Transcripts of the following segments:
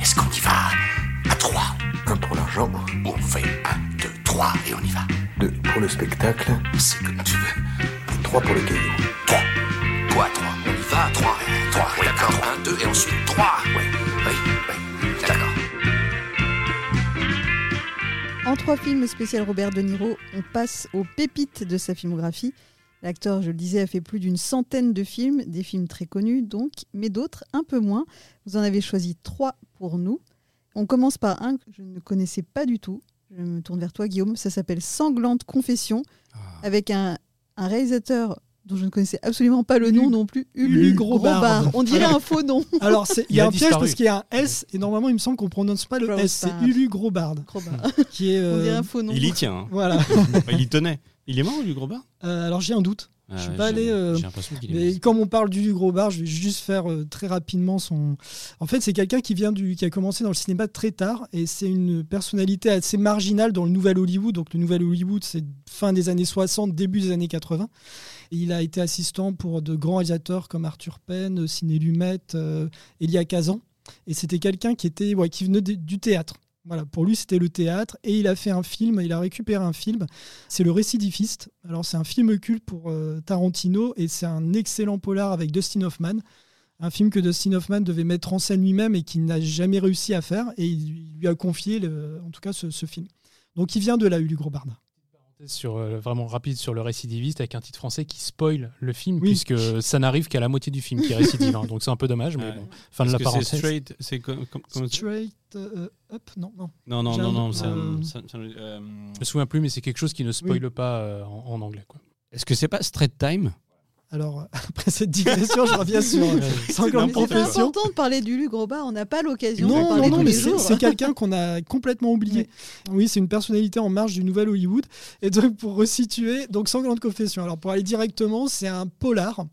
Est-ce qu'on y va à 3 Un pour l'argent, On fait 1, 2, 3 et on y va. deux pour le spectacle, C'est comme tu veux. trois pour le caillou. 3. Toi, 3. On y va, 3. 3. D'accord. 1, 2 et ensuite 3. Ouais. Oui, oui. D'accord. En trois films spécial Robert De Niro, on passe aux pépites de sa filmographie. L'acteur, je le disais, a fait plus d'une centaine de films, des films très connus donc, mais d'autres un peu moins. Vous en avez choisi trois pour nous. On commence par un que je ne connaissais pas du tout. Je me tourne vers toi, Guillaume. Ça s'appelle Sanglante Confession, avec un, un réalisateur dont je ne connaissais absolument pas le nom non plus, Ulu. Grobard. On dirait un faux nom. Alors, c'est- il y Il a un piège parce qu'il y a un S et normalement, il me semble qu'on prononce pas le Grobard. S. C'est Ulu Grobard, Grobard. qui est. On euh, dirait un faux nom. Il y tient. hein. Voilà. Il y tenait. Il est mort, du gros bar? Euh, alors, j'ai un doute. Ah, Je suis ouais, pas allé, euh, J'ai l'impression qu'il est Mais comme on parle du gros bar, je vais juste faire euh, très rapidement son. En fait, c'est quelqu'un qui vient du, qui a commencé dans le cinéma très tard et c'est une personnalité assez marginale dans le Nouvel Hollywood. Donc le Nouvel Hollywood, c'est fin des années 60, début des années 80. Et il a été assistant pour de grands réalisateurs comme Arthur Penn, Ciné Lumet, euh, Elia Kazan. Et c'était quelqu'un qui était, ouais, qui venait de- du théâtre. Voilà, pour lui, c'était le théâtre. Et il a fait un film, il a récupéré un film. C'est Le Récidiviste. Alors, c'est un film culte pour euh, Tarantino et c'est un excellent polar avec Dustin Hoffman. Un film que Dustin Hoffman devait mettre en scène lui-même et qu'il n'a jamais réussi à faire. Et il lui a confié, en tout cas, ce, film. Donc, il vient de là, Ulu Grobard. Sur euh, vraiment rapide sur le récidiviste avec un titre français qui spoil le film Oui. puisque ça n'arrive qu'à la moitié du film qui est récidive hein. donc c'est un peu dommage mais Ouais. bon fin de la parenthèse C'est straight. C'est comme. comme- Straight euh, Up Non, non. Non, non, non, non. un- euh, euh, je me souviens plus mais c'est quelque chose qui ne spoile pas euh, en, en anglais quoi. Est-ce que c'est pas Straight Time? Alors, après cette digression, je reviens sur c'est Confession. important de parler d'Ulu Grobard. On n'a pas l'occasion Non, parler non, non, mais c'est quelqu'un qu'on a complètement oublié. Oui, c'est une personnalité en marge du nouvel Hollywood. Et donc, pour resituer, donc Sanglante Confession. Alors, pour aller directement, c'est un polar.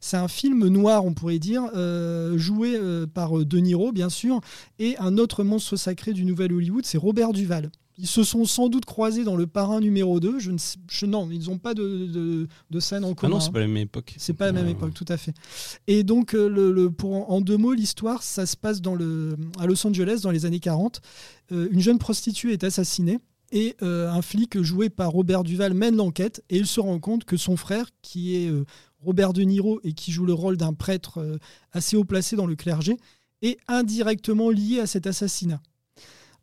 C'est un film noir, on pourrait dire, euh, joué euh, par euh, De Niro, bien sûr, et un autre monstre sacré du nouvel Hollywood, c'est Robert Duval. Ils se sont sans doute croisés dans le parrain numéro 2. Je ne sais, je- non, ils n'ont pas de, de, de scène en Ah commun. non, c'est pas la même époque. C'est pas la même Euh, époque, tout à fait. Et donc, euh, le, le- pour en, en deux mots, l'histoire, ça se passe dans le, à Los Angeles dans les années 40. Euh, une jeune prostituée est assassinée et euh, un flic joué par Robert Duval mène l'enquête et il se rend compte que son frère, qui est euh, Robert De Niro et qui joue le rôle d'un prêtre euh, assez haut placé dans le clergé, est indirectement lié à cet assassinat.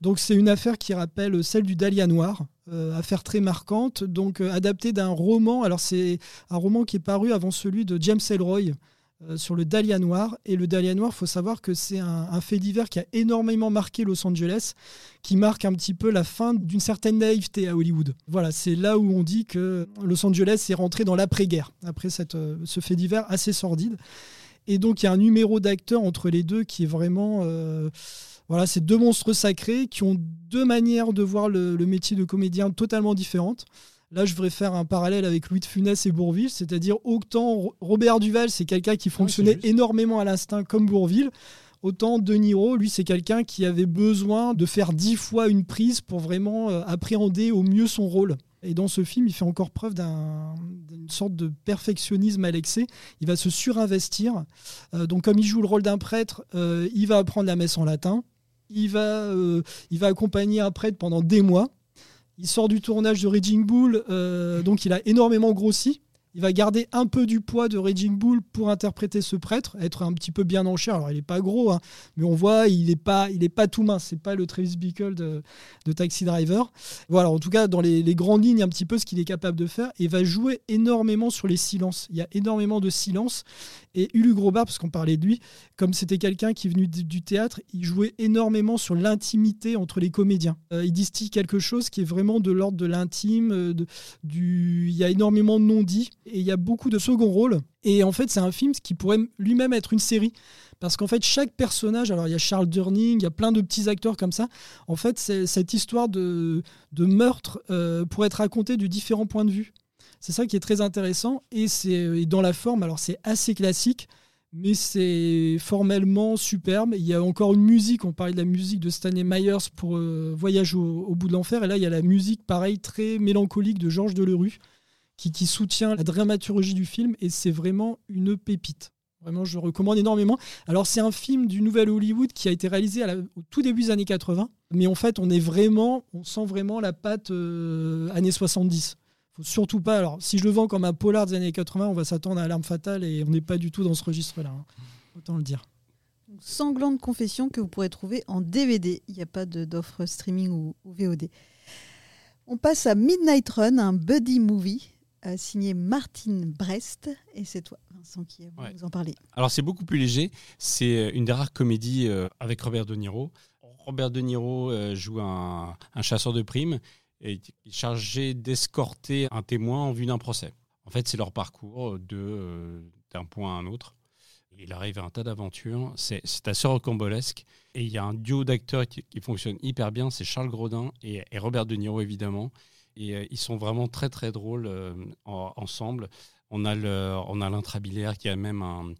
Donc c'est une affaire qui rappelle celle du Dahlia Noir, euh, affaire très marquante, donc euh, adaptée d'un roman. Alors c'est un roman qui est paru avant celui de James Ellroy euh, sur le Dahlia Noir. Et le Dahlia Noir, faut savoir que c'est un, fait divers qui a énormément marqué Los Angeles, qui marque un petit peu la fin d'une certaine naïveté à Hollywood. Voilà, c'est là où on dit que Los Angeles est rentré dans l'après-guerre, après ce fait divers assez sordide. Et donc il y a un numéro d'acteurs entre les deux qui est vraiment... voilà, c'est deux monstres sacrés qui ont deux manières de voir le, le métier de comédien totalement différentes. Là, je voudrais faire un parallèle avec Louis de Funès et Bourville, c'est-à-dire autant Ro- Robert Duval, c'est quelqu'un qui fonctionnait juste. énormément à l'instinct comme Bourville, autant De Niro, lui, c'est quelqu'un qui avait besoin de faire dix fois une prise pour vraiment euh, appréhender au mieux son rôle. Et dans ce film, il fait encore preuve d'un- d'une sorte de perfectionnisme à l'excès. Il va se surinvestir. Euh, donc, comme il joue le rôle d'un prêtre, euh, il va apprendre la messe en latin. Il va, euh, il va accompagner prêtre pendant des mois. Il sort du tournage de Raging Bull, euh, donc il a énormément grossi. Il va garder un peu du poids de Raging Bull pour interpréter ce prêtre, être un petit peu bien en chair. Alors il n'est pas gros, hein, mais on voit il n'est pas, il est pas tout mince. C'est pas le Travis Bickle de, de Taxi Driver. Voilà, en tout cas dans les, grandes lignes un petit peu ce qu'il est capable de faire et va jouer énormément sur les silences. Il y a énormément de silence et Ulu Grobard, parce qu'on parlait de lui, comme c'était quelqu'un qui est venu du théâtre, il jouait énormément sur l'intimité entre les comédiens. Euh, il distille quelque chose qui est vraiment de l'ordre de l'intime, euh, il y a énormément de non-dits et il y a beaucoup de second rôle. Et en fait, c'est un film qui pourrait lui-même être une série. Parce qu'en fait, chaque personnage, alors il y a Charles Durning, il y a plein de petits acteurs comme ça. En fait, cette histoire de, meurtre euh, pourrait être racontée de différents points de vue. C'est ça qui est très intéressant. Et c'est dans la forme, alors c'est assez classique, mais c'est formellement superbe. Il y a encore une musique, on parlait de la musique de Stanley Myers pour euh, Voyage au, au bout de l'enfer. Et là, il y a la musique, pareil, très mélancolique de Georges Delerue, qui, soutient la dramaturgie du film. Et c'est vraiment une pépite. Vraiment, je recommande énormément. Alors, c'est un film du Nouvel Hollywood qui a été réalisé au tout début des années 80. Mais en fait, on est vraiment, on sent vraiment la patte euh, années 70. Faut surtout pas. Alors, si je le vends comme un polar des années 80, on va s'attendre à Alarme Fatale et on n'est pas du tout dans ce registre-là. hein. Autant le dire. Sanglante confession que vous pourrez trouver en DVD. Il n'y a pas d'offre streaming ou VOD. On passe à Midnight Run, un buddy movie euh, signé Martine Brest. Et c'est toi, Vincent, qui va Ouais. nous en parler. Alors c'est beaucoup plus léger. C'est euh, une des rares comédies euh, avec Robert De Niro. Robert De Niro euh, joue un, un chasseur de primes et est chargé d'escorter un témoin en vue d'un procès. En fait, c'est leur parcours de d'un point à un autre. Il arrive à un tas d'aventures. C'est c'est assez rocambolesque. Et il y a un duo d'acteurs qui, qui fonctionne hyper bien. C'est Charles Grodin et, et Robert De Niro, évidemment. Et euh, ils sont vraiment très, très drôles euh, en- ensemble. On a le- on a l'intrabilaire qui a même un,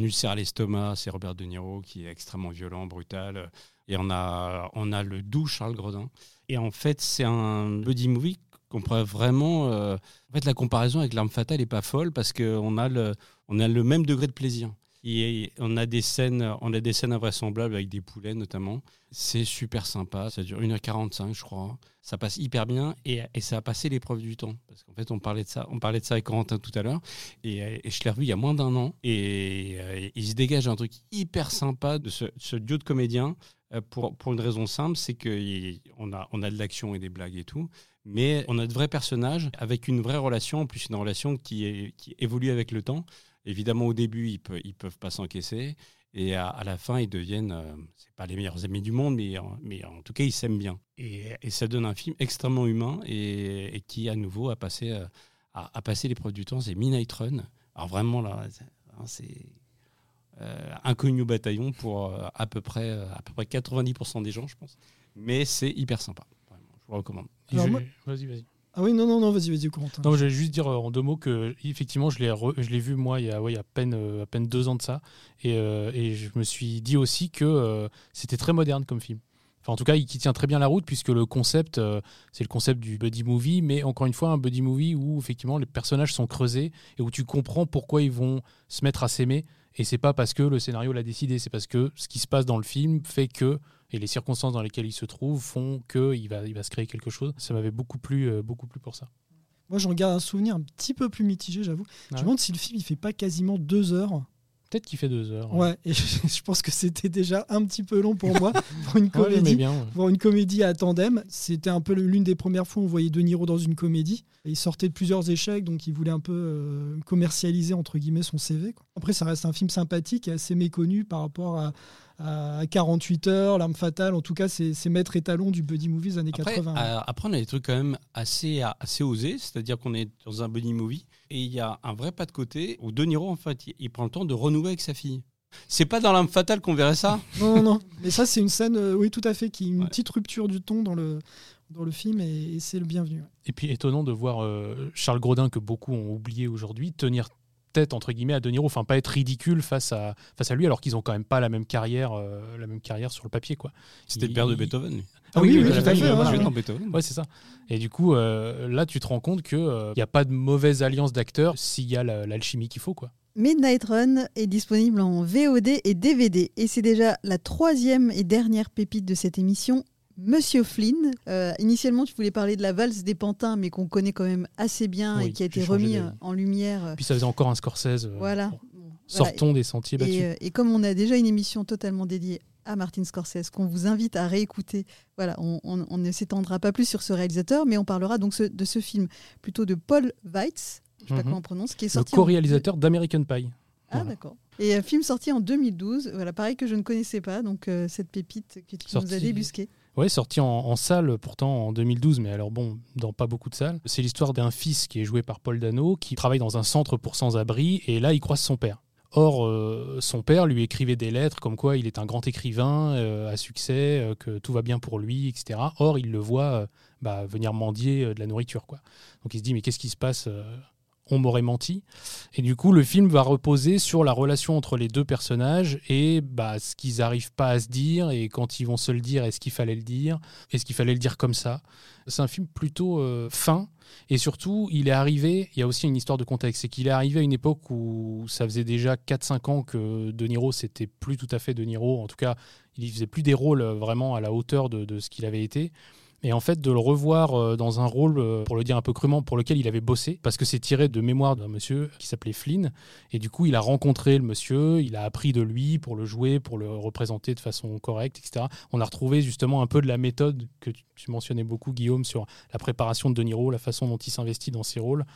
ulcère à l'estomac, c'est Robert De Niro qui est extrêmement violent, brutal. Et on a, on a le doux Charles Grodin. Et en fait, c'est un buddy movie qu'on pourrait vraiment. euh, en fait, la comparaison avec L'Arme Fatale n'est pas folle parce qu'on a, le, on a le même degré de plaisir. On a des scènes, on a des scènes invraisemblables avec des poulets notamment. C'est super sympa. Ça dure 1h45, je crois. Ça passe hyper bien et, ça a passé l'épreuve du temps. Parce qu'en fait, on parlait de ça, on parlait de ça avec Corentin tout à l'heure. Et, euh, je l'ai revu il y a moins d'un an. Et euh, il se dégage un truc hyper sympa de ce, duo de comédiens euh, pour, une raison simple c'est qu'on a, a de l'action et des blagues et tout. Mais on a de vrais personnages avec une vraie relation, en plus une relation qui évolue avec le temps. Évidemment, au début, ils peuvent, ils peuvent pas s'encaisser. Et à, à la fin, ils deviennent, euh, c'est pas les meilleurs amis du monde, mais, en- mais en tout cas, ils s'aiment bien. Et, et ça donne un film extrêmement humain et, et qui, à nouveau, a passé, euh, a, a passé l'épreuve du temps. C'est Midnight Run. Alors vraiment, là, c'est- hein, euh, inconnu au bataillon pour euh, à, peu près, euh, à peu près 90% des gens, je pense. Mais c'est hyper sympa. Vraiment, je vous recommande. Et Alors je- moi- Vas-y, vas-y. Ah oui, non, non, non, vas-y, vas-y, Corentin. Non, j'allais juste dire euh, en deux mots que effectivement, je l'ai vu moi il y a, ouais, il y a à peine euh, à peine deux ans de ça, et, euh, et je me suis dit aussi que c'était très moderne comme film. Enfin, en tout cas, il tient très bien la route puisque le concept, c'est le concept du buddy movie, mais encore une fois, un buddy movie où effectivement les personnages sont creusés et où tu comprends pourquoi ils vont se mettre à s'aimer. Et c'est pas parce que le scénario l'a décidé, c'est parce que ce qui se passe dans le film fait que et les circonstances dans lesquelles il se trouve font qu'il va, il va se créer quelque chose. Ça m'avait beaucoup plu, euh, beaucoup plu pour ça. Moi, j'en garde un souvenir un petit peu plus mitigé, j'avoue. Ah Je me demande si le film il fait pas quasiment deux heures. Peut-être qu'il fait deux heures. Ouais, et je, je pense que c'était déjà un petit peu long pour moi pour une Ouais, j'aimais comédie. bien. ouais. Pour une comédie à tandem, c'était un peu l'une des premières fois où on voyait De Niro dans une comédie. Il sortait de plusieurs échecs, donc il voulait un peu euh, commercialiser entre guillemets son CV. quoi. Après, ça reste un film sympathique et assez méconnu par rapport à, à 48 heures, L'arme fatale. En tout cas, c'est c'est maître étalon du buddy movie des années Après, 80. euh, après, on a des trucs quand même assez, assez osés, c'est-à-dire qu'on est dans un buddy movie et il y a un vrai pas de côté où De Niro, en fait, il, il prend le temps de renouer avec sa fille. C'est pas dans l'âme fatale qu'on verrait ça? Non, non, non. Mais ça, c'est une scène, euh, oui, tout à fait, qui une Ouais. petite rupture du ton dans le, dans le film et, et c'est le bienvenu. ouais. Et puis étonnant de voir euh, Charles Grodin, que beaucoup ont oublié aujourd'hui, tenir tête entre guillemets à De Niro, enfin pas être ridicule face à, face à lui, alors qu'ils ont quand même pas la même carrière, euh, la même carrière sur le papier. quoi. C'était le Il- père de il- Beethoven. lui. Ah oui, oui, tout à fait, voilà, Il ouais. dans Beethoven. Ouais, c'est ça. Et du coup, euh, là, tu te rends compte qu'il n'y a pas de mauvaise alliance d'acteurs s'il y a la- l'alchimie qu'il faut. quoi. Midnight Run est disponible en VOD et DVD. Et c'est déjà la troisième et dernière pépite de cette émission. Monsieur Flynn. Euh, initialement, tu voulais parler de la valse des pantins, mais qu'on connaît quand même assez bien Oui, et qui a été remis en lumière. euh, Puis ça faisait encore un Scorsese. euh, Voilà. bon, Bon, voilà. Sortons des sentiers battus. Et, et comme on a déjà une émission totalement dédiée à Martin Scorsese, qu'on vous invite à réécouter, voilà, on, on- on ne s'étendra pas plus sur ce réalisateur, mais on parlera donc ce- de ce film plutôt de Paul Weitz, je ne sais pas Mhm. comment on prononce, qui est le sorti. en- co-réalisateur d'American Pie. Ah Voilà. d'accord. Et un film sorti en 2012, voilà, pareil que je ne connaissais pas, donc euh, cette pépite que tu nous as débusquée. Ouais, sorti en, salle pourtant en 2012, mais alors bon, dans pas beaucoup de salles. C'est l'histoire d'un fils qui est joué par Paul Dano, qui travaille dans un centre pour sans-abri, et là il croise son père. Or, euh, son père lui écrivait des lettres comme quoi il est un grand écrivain euh, à succès, euh, que tout va bien pour lui, etc. Or, il le voit bah, venir mendier de la nourriture. Quoi. Donc il se dit, mais qu'est-ce qui se passe On m'aurait menti. Et du coup, le film va reposer sur la relation entre les deux personnages et bah, ce qu'ils n'arrivent pas à se dire et quand ils vont se le dire, est-ce qu'il fallait le dire? Est-ce qu'il fallait le dire comme ça? C'est un film plutôt euh, fin. Et surtout, il est arrivé, il y a aussi une histoire de contexte, c'est qu'il est arrivé à une époque où ça faisait déjà 4-5 ans que De Niro, c'était plus tout à fait De Niro. En tout cas, il faisait plus des rôles euh, vraiment à la hauteur de, de ce qu'il avait été. Et en fait, de le revoir euh, dans un rôle, euh, pour le dire un peu crûment, pour lequel il avait bossé, parce que c'est tiré de mémoire d'un monsieur qui s'appelait Flynn. Et du coup, il a rencontré le monsieur, il a appris de lui pour le jouer, pour le représenter de façon correcte, etc. On a retrouvé justement un peu de la méthode que tu mentionnais beaucoup, Guillaume, sur la préparation de De Niro, la façon dont il s'investit dans ses rôles.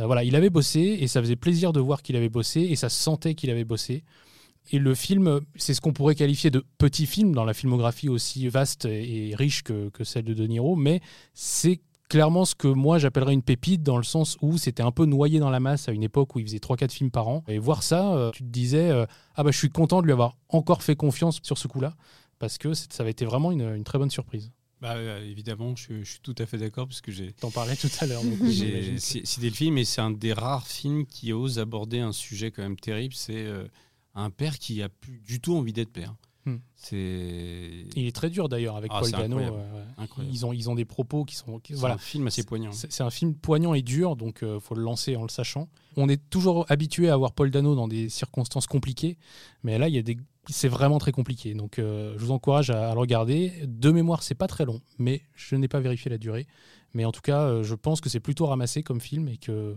Euh, voilà, il avait bossé et ça faisait plaisir de voir qu'il avait bossé et ça se sentait qu'il avait bossé. Et le film, c'est ce qu'on pourrait qualifier de petit film dans la filmographie aussi vaste et riche que, que celle de De Niro, mais c'est clairement ce que moi j'appellerais une pépite dans le sens où c'était un peu noyé dans la masse à une époque où il faisait 3-4 films par an. Et voir ça, euh, tu te disais, euh, ah bah je suis content de lui avoir encore fait confiance sur ce coup-là, parce que ça avait été vraiment une, une très bonne surprise. Bah, euh, évidemment, je, je suis tout à fait d'accord parce que j'ai T'en parlais tout à l'heure. j'ai cité le film et c'est un des rares films qui ose aborder un sujet quand même terrible. C'est euh, un père qui a plus du tout envie d'être père. Hmm. C'est Il est très dur d'ailleurs avec Ah, Paul Dano. incroyable. euh, incroyable. Ils ont, ils ont des propos qui sont. qui- voilà. un film assez poignant. C'est un film poignant et dur, donc il faut le lancer en le sachant. On est toujours habitué à voir Paul Dano dans des circonstances compliquées, mais là, il y a des... c'est vraiment très compliqué. Donc euh, je vous encourage à, à le regarder. De mémoire, c'est pas très long, mais je n'ai pas vérifié la durée. Mais en tout cas, euh, je pense que c'est plutôt ramassé comme film et que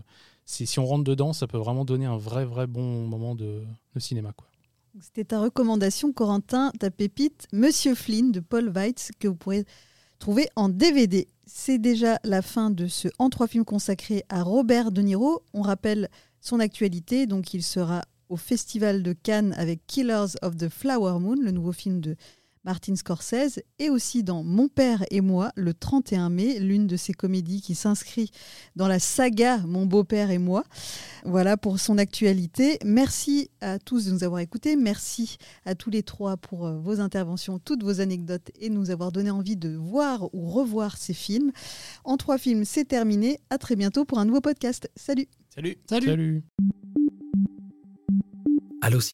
si, on rentre dedans, ça peut vraiment donner un vrai, vrai bon moment de, de cinéma. Quoi. C'était ta recommandation, Corentin, ta pépite, Monsieur Flynn de Paul Weitz, que vous pourrez trouver en DVD. C'est déjà la fin de ce En trois films consacré à Robert De Niro. On rappelle son actualité, donc il sera au Festival de Cannes avec Killers of the Flower Moon, le nouveau film de Martin Scorsese, et aussi dans Mon père et moi, le 31 mai, l'une de ces comédies qui s'inscrit dans la saga Mon beau-père et moi. Voilà pour son actualité. Merci à tous de nous avoir écoutés. Merci à tous les trois pour euh, vos interventions, toutes vos anecdotes et nous avoir donné envie de voir ou revoir ces films. En trois films, c'est terminé. À très bientôt pour un nouveau podcast. Salut Salut Salut. Salut Allô